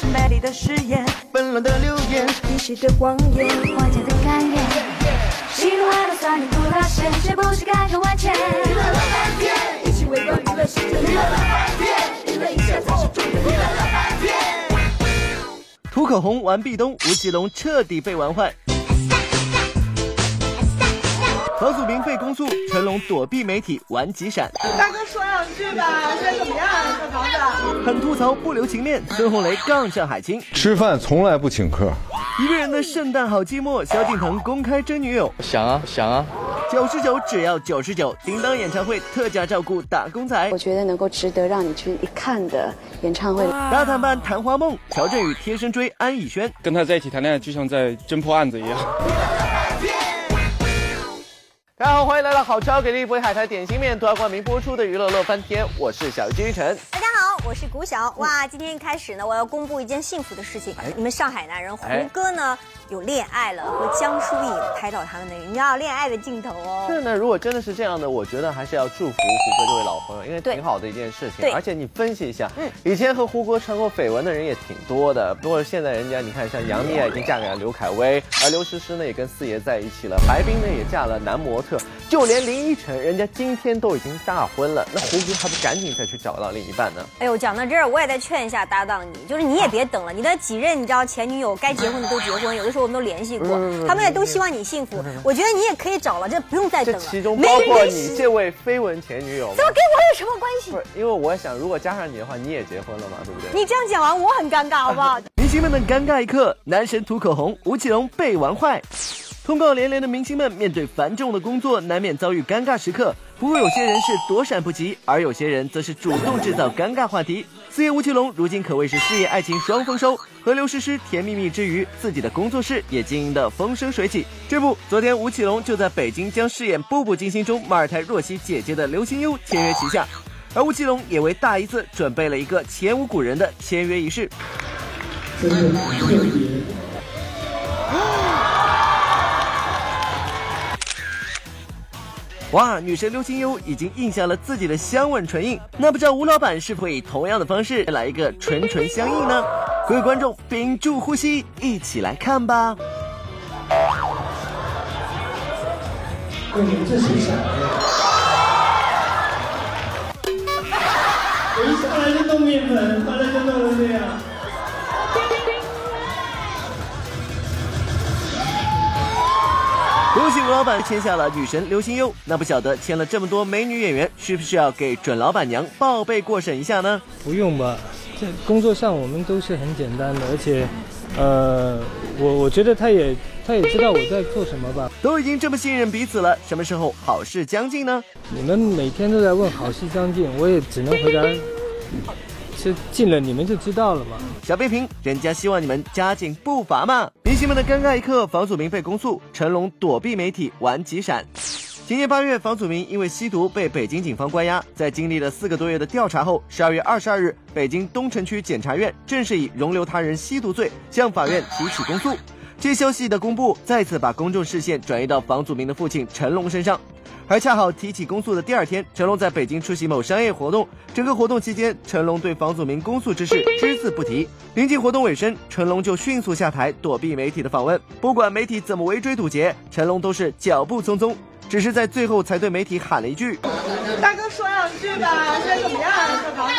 成美丽的誓言，纷乱的流言，历史的谎言，花家的感言。喜怒哀乐酸甜苦辣咸，谁不是感慨万千？娱乐乐翻天，一起围观娱乐世界。娱乐乐翻天，娱乐一下才是重点。娱乐乐翻天。涂口红玩壁咚，吴奇隆彻底被玩坏。房祖名被公诉，成龙躲避媒体玩急闪。大哥说两句吧，现在怎么样？这房子很吐槽不留情面，孙红雷杠上海清。吃饭从来不请客。一个人的圣诞好寂寞，萧敬腾公开真女友。想啊想啊，九十九只要九十九，叮当演唱会特价照顾打工仔。我觉得能够值得让你去一看的演唱会。大谈办谈花梦，乔振宇贴身追安以轩，跟他在一起谈恋爱就像在侦破案子一样。大家好，欢迎来到好吃好给力不会海苔点心面独家冠名播出的娱乐乐翻天，我是小金晨。大家好，我是谷晓。哇，今天一开始呢，我要公布一件幸福的事情，你们上海男人胡歌呢。有恋爱了，和江疏影拍到他们的你知道恋爱的镜头哦。是呢，如果真的是这样的，我觉得还是要祝福胡歌这位老朋友，因为挺好的一件事情。对，而且你分析一下，嗯，以前和胡歌传过绯闻的人也挺多的，不过现在人家你看，像杨幂啊已经嫁给了刘恺威，而刘诗诗呢也跟四爷在一起了，白冰呢也嫁了男模特，就连林依晨，人家今天都已经大婚了，那胡歌还不赶紧再去找到另一半呢？哎呦，讲到这儿，我也在劝一下搭档你，就是你也别等了，你的几任你知道前女友该结婚的都结婚，有的时候我们都联系过。他们也都希望你幸福，我觉得你也可以找了，这不用再等了。其中包括你这位绯闻前女友，怎么跟我有什么关系？不是，因为我想，如果加上你的话，你也结婚了嘛，对不对？你这样讲完，我很尴尬，好不好？明星们的尴尬一刻，男神涂口红，吴奇隆被玩坏。通告连连的明星们面对繁重的工作，难免遭遇尴尬时刻。不过有些人是躲闪不及，而有些人则是主动制造尴尬话题。四爷吴奇隆如今可谓是事业爱情双丰收，和刘诗诗甜蜜蜜之余，自己的工作室也经营得风生水起。这不，昨天吴奇隆就在北京将饰演《步步惊心》中马尔泰若曦姐姐的刘心悠签约旗下，而吴奇隆也为大姨子准备了一个前无古人的签约仪式。哇，女神刘心悠已经印下了自己的香吻唇印，那不知道吴老板是否以同样的方式来一个唇唇相印呢？各位观众屏住呼吸，一起来看吧。对，这谁想老板签下了女神刘心悠，那不晓得签了这么多美女演员，需不需要给准老板娘报备过审一下呢？不用吧，这工作上我们都是很简单的，而且，呃，我我觉得他也他也知道我在做什么吧。都已经这么信任彼此了，什么时候好事将近呢？你们每天都在问好事将近，我也只能回答。是进了你们就知道了嘛。小背屏，人家希望你们加紧步伐嘛。明星们的尴尬一刻，房祖名被公诉，成龙躲避媒体玩急闪。今年八月，房祖名因为吸毒被北京警方关押，在经历了四个多月的调查后，十二月二十二日，北京东城区检察院正式以容留他人吸毒罪向法院提起公诉。这消息的公布，再次把公众视线转移到房祖名的父亲成龙身上。而恰好提起公诉的第二天，成龙在北京出席某商业活动。整个活动期间，成龙对房祖名公诉之事只字不提。临近活动尾声，成龙就迅速下台，躲避媒体的访问。不管媒体怎么围追堵截，成龙都是脚步匆匆，只是在最后才对媒体喊了一句：“大哥说两句吧，现在怎么样？这房子？”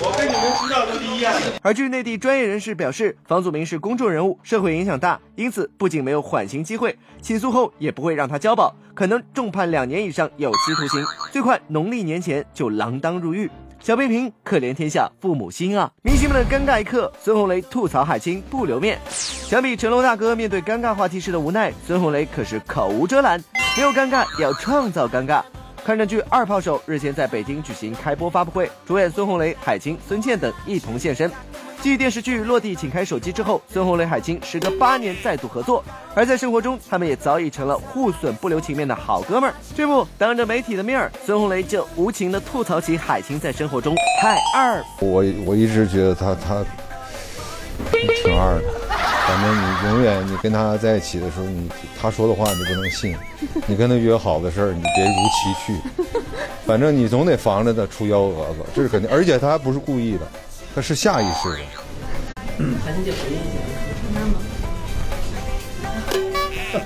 我跟你们知道的第一样。而据内地专业人士表示，房祖名是公众人物，社会影响大，因此不仅没有缓刑机会，起诉后也不会让他交保。可能重判两年以上有期徒刑，最快农历年前就锒铛入狱。小背屏，可怜天下父母心啊！明星们的尴尬一刻，孙红雷吐槽海清不留面。相比成龙大哥面对尴尬话题时的无奈，孙红雷可是口无遮拦，没有尴尬也要创造尴尬。抗战剧《二炮手》日前在北京举行开播发布会，主演孙红雷、海清、孙茜等一同现身。继电视剧落地，请开手机之后，孙红雷、海清时隔八年再度合作，而在生活中，他们也早已成了互损不留情面的好哥们儿。这不，当着媒体的面儿，孙红雷就无情的吐槽起海清在生活中太二。我我一直觉得他他挺二的，反正你永远你跟他在一起的时候，你他说的话你不能信，你跟他约好的事儿你别如期去，反正你总得防着他出幺蛾子，这是肯定，而且他还不是故意的。他是下意识的。韩欣姐回应一下。那么，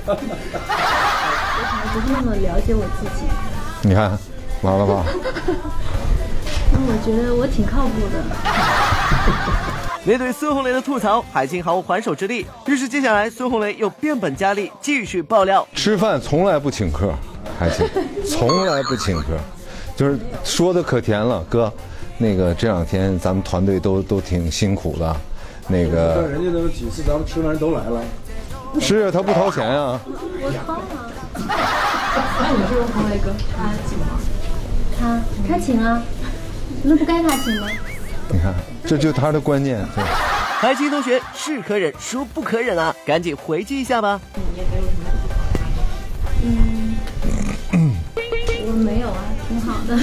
我还不是那么了解我自己。你看，完了吧？那我觉得我挺靠谱的。面对孙红雷的吐槽，海清毫无还手之力。于是接下来，孙红雷又变本加厉，继续爆料：吃饭从来不请客，海清从来不请客，就是说的可甜了，哥。那个这两天咱们团队都都挺辛苦的，那个。人家都几次咱们吃饭都来了。是啊，他不掏钱啊。我掏啊。那你说红雷哥，他请吗？他他请啊，那不该他请吗？你看，这就他的观念。对，海清同学是可忍，孰不可忍啊？赶紧回击一下吧。嗯，我没有啊，挺好的。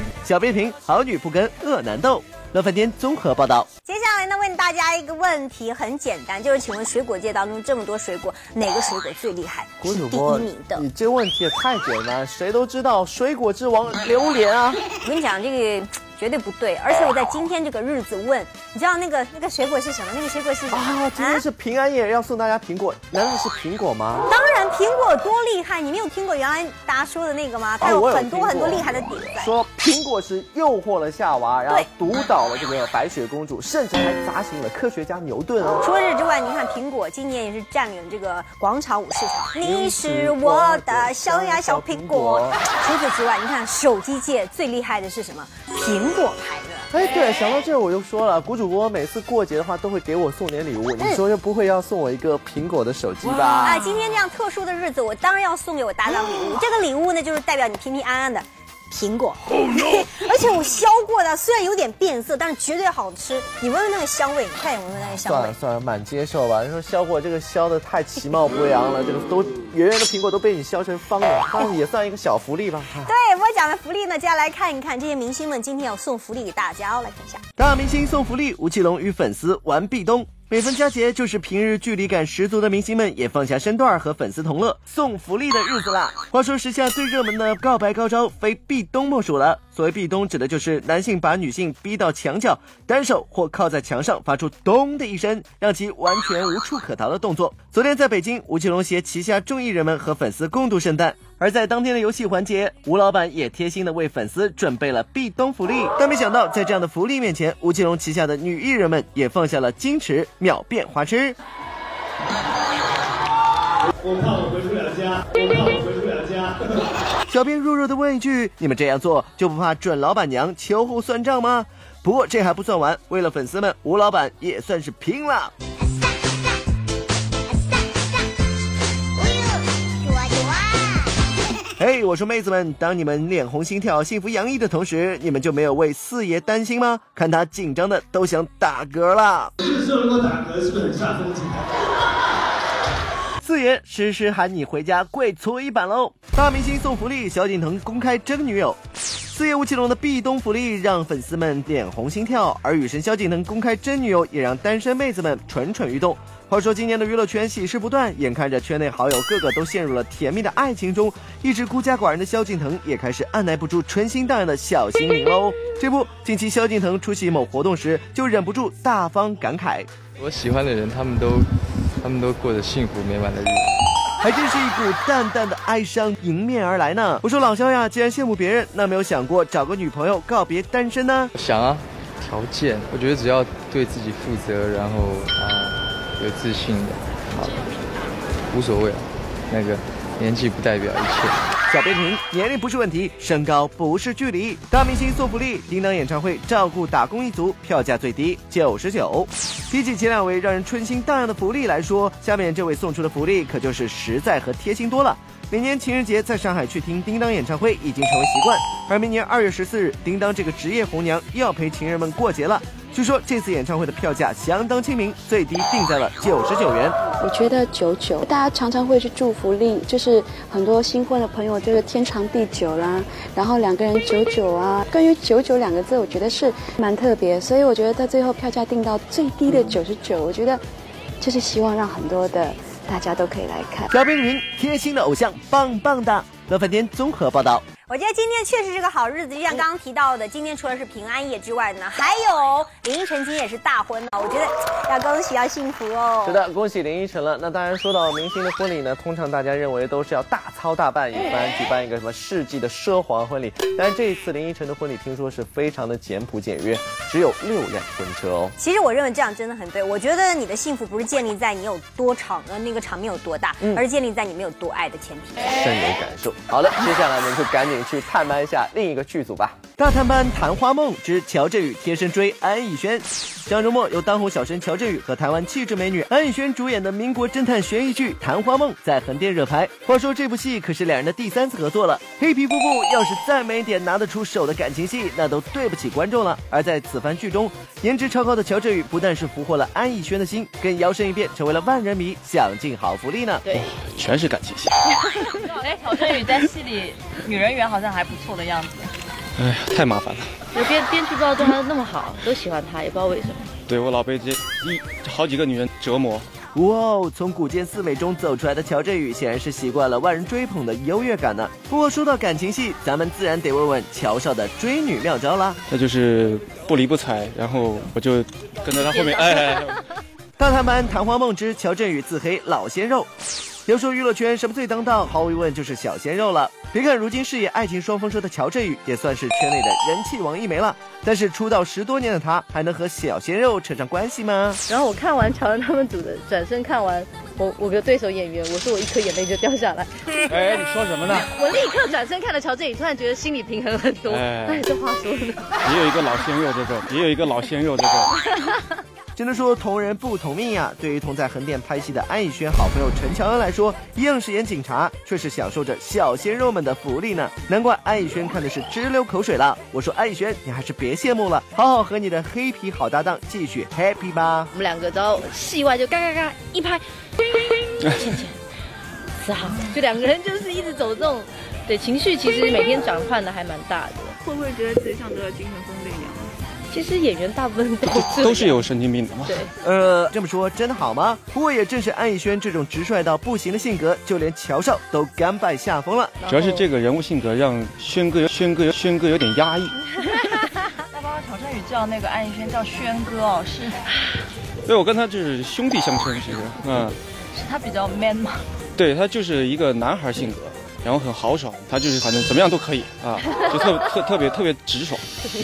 小编评：好女不跟恶男斗。乐翻天综合报道。接下来呢，问大家一个问题，很简单，就是请问水果界当中这么多水果，哪个水果最厉害？郭主播，第一名的。你这问题也太简单，谁都知道水果之王榴莲啊。我跟你讲这个。绝对不对，而且我在今天这个日子问，你知道那个那个水果是什么？那个水果是什么？啊，今天是平安夜，要送大家苹果，难道是苹果吗？当然，苹果多厉害！你没有听过原来大家说的那个吗？它有很多很多厉害的点在。说苹果是诱惑了夏娃，然后毒倒了这个白雪公主，甚至还砸醒了科学家牛顿哦。除了这之外，你看苹果今年也是占领这个广场舞市场。你是我的小呀小苹果。除此之外，你看手机界最厉害的是什么？苹果牌的。哎，对，想到这我就说了，谷主播每次过节的话都会给我送点礼物，你说又不会要送我一个苹果的手机吧？啊，今天这样特殊的日子，我当然要送给我搭档礼物。这个礼物呢，就是代表你平平安安的。苹果，而且我削过的，虽然有点变色，但是绝对好吃。你闻闻那个香味，你看闻闻那个香味。算了算了，蛮接受吧。你说削过这个削的太其貌不扬了，这个都圆圆的苹果都被你削成方的，那也算一个小福利吧。对，我讲的福利呢，接下来看一看这些明星们今天要送福利给大家哦，来看一下。大明星送福利，吴奇隆与粉丝玩壁咚。每逢佳节，就是平日距离感十足的明星们也放下身段和粉丝同乐送福利的日子啦。话说时下最热门的告白高招，非壁咚莫属了。所谓壁咚，指的就是男性把女性逼到墙角，单手或靠在墙上，发出咚的一声，让其完全无处可逃的动作。昨天在北京，吴奇隆携旗下众艺人们和粉丝共度圣诞。而在当天的游戏环节，吴老板也贴心的为粉丝准备了壁咚福利。但没想到，在这样的福利面前，吴奇隆旗下的女艺人们也放下了矜持，秒变花痴。我怕我回不了家，我怕我回不了家。小编弱弱的问一句：你们这样做就不怕准老板娘秋后算账吗？不过这还不算完，为了粉丝们，吴老板也算是拼了。我说妹子们，当你们脸红心跳、幸福洋溢的同时，你们就没有为四爷担心吗？看他紧张的都想打嗝了。四爷诗诗喊你回家跪搓衣板喽！大明星送福利，萧敬腾公开真女友。四爷吴奇隆的壁咚福利让粉丝们脸红心跳，而雨神萧敬腾公开真女友也让单身妹子们蠢蠢欲动。话说今年的娱乐圈喜事不断，眼看着圈内好友个个都陷入了甜蜜的爱情中，一直孤家寡人的萧敬腾也开始按耐不住春心荡漾的小心灵喽。这不，近期萧敬腾出席某活动时，就忍不住大方感慨：“我喜欢的人，他们都，他们都过着幸福美满的日子。”还真是一股淡淡的哀伤迎面而来呢。我说老萧呀，既然羡慕别人，那没有想过找个女朋友告别单身呢？想啊，条件，我觉得只要对自己负责，然后啊有自信的，好，无所谓，那个年纪不代表一切。小编评：年龄不是问题，身高不是距离。大明星送福利，叮当演唱会照顾打工一族，票价最低九十九。比起前两位让人春心荡漾的福利来说，下面这位送出的福利可就是实在和贴心多了。每年情人节在上海去听叮当演唱会已经成为习惯，而明年二月十四日，叮当这个职业红娘又要陪情人们过节了。据说这次演唱会的票价相当亲民，最低定在了九十九元。我觉得九九，大家常常会去祝福令，就是很多新婚的朋友就是天长地久啦，然后两个人九九啊。关于九九两个字，我觉得是蛮特别，所以我觉得在最后票价定到最低的九十九，我觉得就是希望让很多的大家都可以来看。小冰云贴心的偶像，棒棒的。乐饭天综合报道。我觉得今天确实是个好日子，就像刚刚提到的，今天除了是平安夜之外呢，还有林依晨今天也是大婚了，我觉得要恭喜要幸福哦。是的，恭喜林依晨了。那当然，说到明星的婚礼呢，通常大家认为都是要大操大办一番，举办一个什么世纪的奢华婚礼。但是这一次林依晨的婚礼，听说是非常的简朴简约，只有六辆婚车哦。其实我认为这样真的很对，我觉得你的幸福不是建立在你有多场呃那个场面有多大，嗯而是建立在你们有多爱的前提。深有感受。好了，接下来我们就赶紧去探班一下另一个剧组吧。大探班《昙花梦之乔振宇贴身追安以轩》。上周末由当红小生乔振宇和台湾气质美女安以轩主演的民国侦探悬疑剧《昙花梦》在横店热拍。话说这部戏可是两人的第三次合作了，黑皮夫妇要是再没点拿得出手的感情戏，那都对不起观众了。而在此番剧中，颜值超高的乔振宇不但是俘获了安以轩的心，更摇身一变成为了万人迷，享尽好福利呢。对，全是感情戏。哎，乔振宇在戏里女人缘好像还不错的样子。哎呀，太麻烦了。我编编剧不知道对他那么好，都喜欢他，也不知道为什么。对我老被这一好几个女人折磨。哇哦，从古剑四美中走出来的乔振宇，显然是习惯了万人追捧的优越感呢。不过说到感情戏，咱们自然得问问乔少的追女妙招啦。那就是不理不睬，然后我就跟在他后面，哎。大探班《昙花梦之乔振宇自黑老鲜肉》。要说娱乐圈什么最当道，毫无疑问就是小鲜肉了。别看如今事业爱情双丰收的乔振宇，也算是圈内的人气王一枚了。但是出道十多年的他，还能和小鲜肉扯上关系吗？然后我看完乔恩他们组的，转身看完我我的对手演员，我说我一颗眼泪就掉下来。哎，你说什么呢？我立刻转身看了乔振宇，突然觉得心里平衡很多。哎哎，这话说的。也有一个老鲜肉在这，也有一个老鲜肉在这儿。只能说同人不同命呀、对于同在横店拍戏的安以轩好朋友陈乔恩来说，硬是演警察，却是享受着小鲜肉们的福利呢。难怪安以轩看的是直流口水了。我说安以轩，你还是别羡慕了，好好和你的黑皮好搭档继续 happy 吧。我们两个只要戏外就嘎嘎嘎一拍，倩倩，四号，就两个人就是一直走这种，对情绪其实每天转换的还蛮大的。会不会觉得自己像得了精神分裂一样？其实演员大部分都这都是有神经病的嘛。对，呃，这么说真的好吗？不过也正是安以轩这种直率到不行的性格，就连乔少都甘拜下风了。主要是这个人物性格让轩哥、轩哥、轩哥有点压抑。那包括乔振宇叫那个安以轩叫轩哥哦，是对，我跟他就是兄弟相称，其实，嗯，是他比较 man 吗？对他就是一个男孩性格，然后很豪爽，他就是反正怎么样都可以啊，就特特特别特别直爽。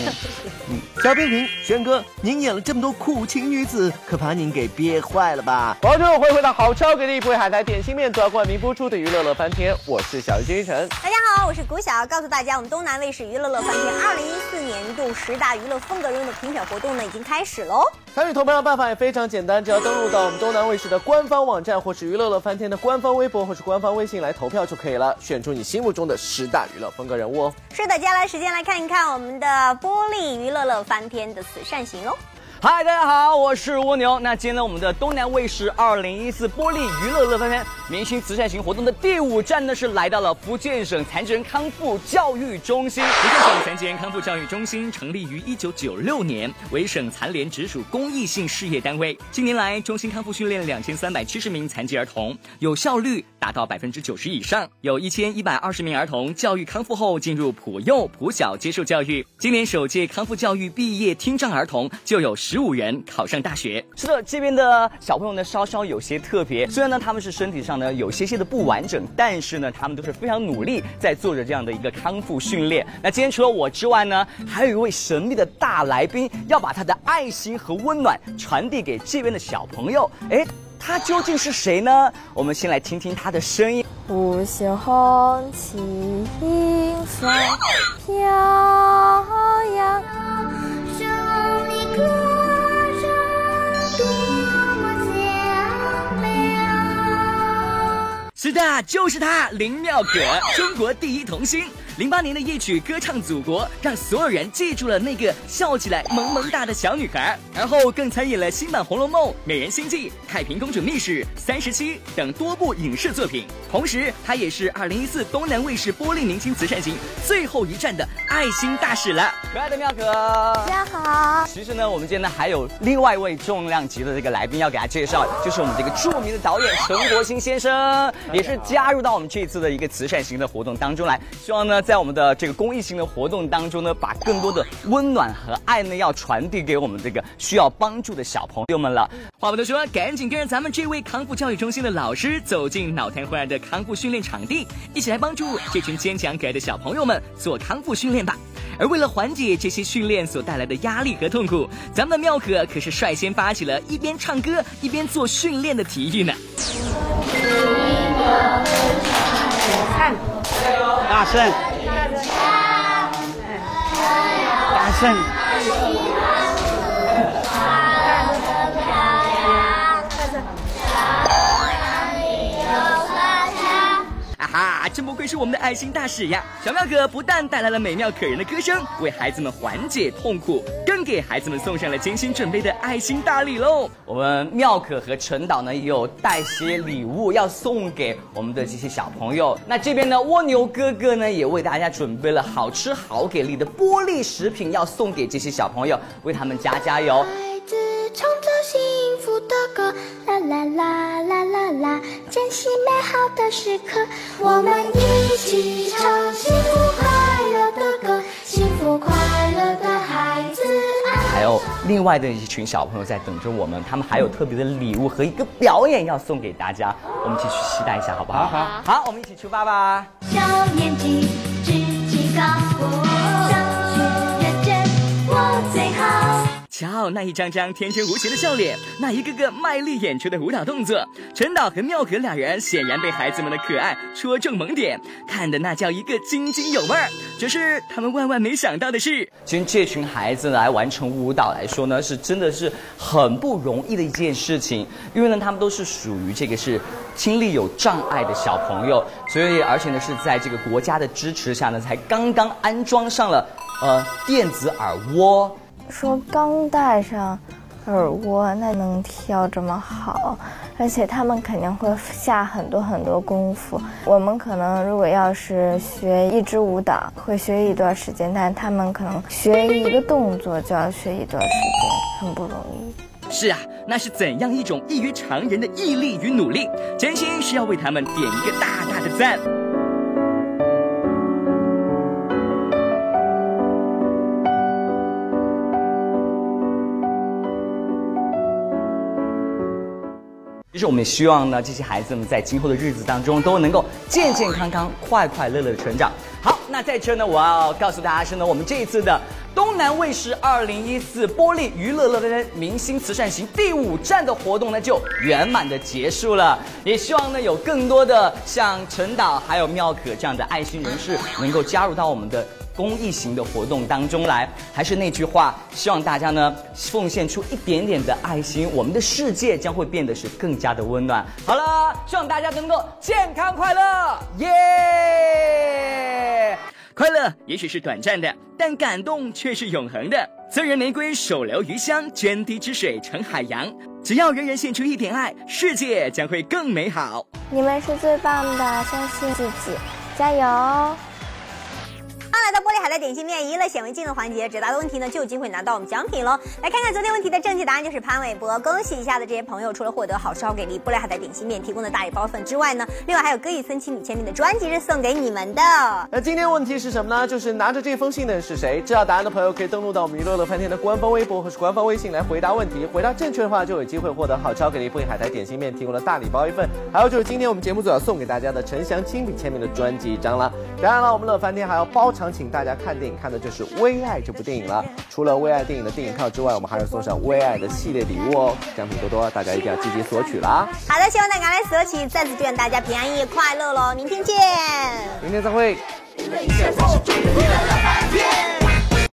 嗯，小平平，轩哥，您演了这么多苦情女子，可把您给憋坏了吧？观众回回到好吃好给力，不会海苔点心面夺冠名播出的娱乐乐翻天，我是小鱼金晨。大家好，我是古晓，告诉大家，我们东南卫视娱乐乐翻天二零一四年度十大娱乐风格人物的评选活动呢，已经开始喽。参与投票的办法也非常简单，只要登录到我们东南卫视的官方网站，或是娱乐乐翻天的官方微博，或是官方微信来投票就可以了，选出你心目中的十大娱乐风格人物哦。是的，接下来时间来看一看我们的玻璃娱乐乐翻天的慈善行喽。嗨，大家好，我是蜗牛。那今天呢，我们的东南卫视二零一四玻璃娱乐乐翻天明星慈善行活动的第五站呢，是来到了福建省残疾人康复教育中心。福建省残疾人康复教育中心成立于一九九六年，为省残联直属公益性事业单位。近年来，中心康复训练两千三百七十名残疾儿童，有效率达到百分之九十以上。有一千一百二十名儿童教育康复后进入普幼、普小接受教育。今年首届康复教育毕业听障儿童就有十五人考上大学。是的，这边的小朋友呢稍稍有些特别，虽然呢他们是身体上呢有些些的不完整，但是呢他们都是非常努力在做着这样的一个康复训练。那今天除了我之外呢，还有一位神秘的大来宾，要把他的爱心和温暖传递给这边的小朋友。哎，他究竟是谁呢？我们先来听听他的声音。五星红旗迎风飘扬，胜利歌是的，就是她，林妙可，中国第一童星。零八年的一曲《歌唱祖国》让所有人记住了那个笑起来萌萌哒的小女孩，而后更参演了新版《红楼梦》《美人心计》《太平公主秘史》《三十七》等多部影视作品。同时，她也是二零一四东南卫视玻璃明星慈善行最后一站的爱心大使了。可爱的妙可，大家好。其实呢，我们今天呢还有另外一位重量级的这个来宾要给大家介绍，就是我们这个著名的导演陈国兴先生，也是加入到我们这次的一个慈善型的活动当中来。希望呢，在我们的这个公益型的活动当中呢，把更多的温暖和爱呢，要传递给我们这个需要帮助的小朋友们了。话不多说，赶紧跟着咱们这位康复教育中心的老师走进脑瘫患儿的康复训练场地，一起来帮助这群坚强可爱的小朋友们做康复训练吧。而为了缓解这些训练所带来的压力和痛苦，咱们妙可可是率先发起了一边唱歌一边做训练的体育呢。大声，大声。啊，真不愧是我们的爱心大使呀！小妙可不但带来了美妙可人的歌声，为孩子们缓解痛苦，更给孩子们送上了精心准备的爱心大礼喽。我们妙可和陈导呢也有带些礼物要送给我们的这些小朋友。那这边呢，蜗牛哥哥呢也为大家准备了好吃好给力的玻璃食品，要送给这些小朋友，为他们加加油。唱着幸福的歌，啦啦啦啦啦啦，珍惜美好的时刻，我们一起唱幸福快乐的歌，幸福快乐的孩子啊。还有另外的一群小朋友在等着我们，他们还有特别的礼物和一个表演要送给大家，我们一起去期待一下，好不好？好好，我们一起出发吧。小年纪志气高，上学认真，我最好。瞧那一张张天真无邪的笑脸，那一个个卖力演出的舞蹈动作，陈导和妙可两人显然被孩子们的可爱戳中萌点，看的那叫一个津津有味儿。只是他们万万没想到的是，其实这群孩子来完成舞蹈来说呢，是真的是很不容易的一件事情，因为呢，他们都是属于这个是听力有障碍的小朋友，所以而且呢是在这个国家的支持下呢，才刚刚安装上了呃电子耳蜗。说刚戴上耳蜗，那能跳这么好，而且他们肯定会下很多很多功夫。我们可能如果要是学一支舞蹈，会学一段时间，但他们可能学一个动作就要学一段时间，很不容易。是啊，那是怎样一种异于常人的毅力与努力，真心是要为他们点一个大大的赞。其实我们也希望呢，这些孩子们在今后的日子当中都能够健健康康、快快乐乐的成长。好，那在这呢，我要告诉大家是呢，我们这一次的东南卫视二零一四玻璃娱乐乐园明星慈善行第五站的活动呢，就圆满的结束了。也希望呢，有更多的像陈导还有妙可这样的爱心人士能够加入到我们的。公益型的活动当中来，还是那句话，希望大家呢奉献出一点点的爱心，我们的世界将会变得是更加的温暖。好了，希望大家能够健康快乐，耶！快乐也许是短暂的，但感动却是永恒的。赠人玫瑰，手留余香，涓滴之水成海洋。只要人人献出一点爱，世界将会更美好。你们是最棒的，相信自己，加油！刚来到玻璃海苔点心面娱乐显微镜的环节，解答的问题呢就有机会拿到我们奖品喽。来看看昨天问题的正确答案就是潘玮柏，恭喜一下的这些朋友，除了获得好吃好给力玻璃海苔点心面提供的大礼包份之外呢，另外还有歌以森亲笔签名的专辑是送给你们的。那今天问题是什么呢？就是拿着这封信的人是谁？知道答案的朋友可以登录到我们娱乐乐翻天的官方微博或是官方微信来回答问题。回答正确的话就有机会获得好吃好给力玻璃海苔点心面提供的大礼包一份，还有就是今天我们节目组要送给大家的陈翔亲笔签名的专辑一张了。当然了，我们乐翻天还要包场请大家看电影，看的就是《微爱》这部电影了。除了《微爱》电影的电影票之外，我们还要送上《微爱》的系列礼物哦，奖品多多，大家一定要积极索取啦。好的，希望大家来索取，再次祝愿大家平安夜快乐喽！明天见，明天再会。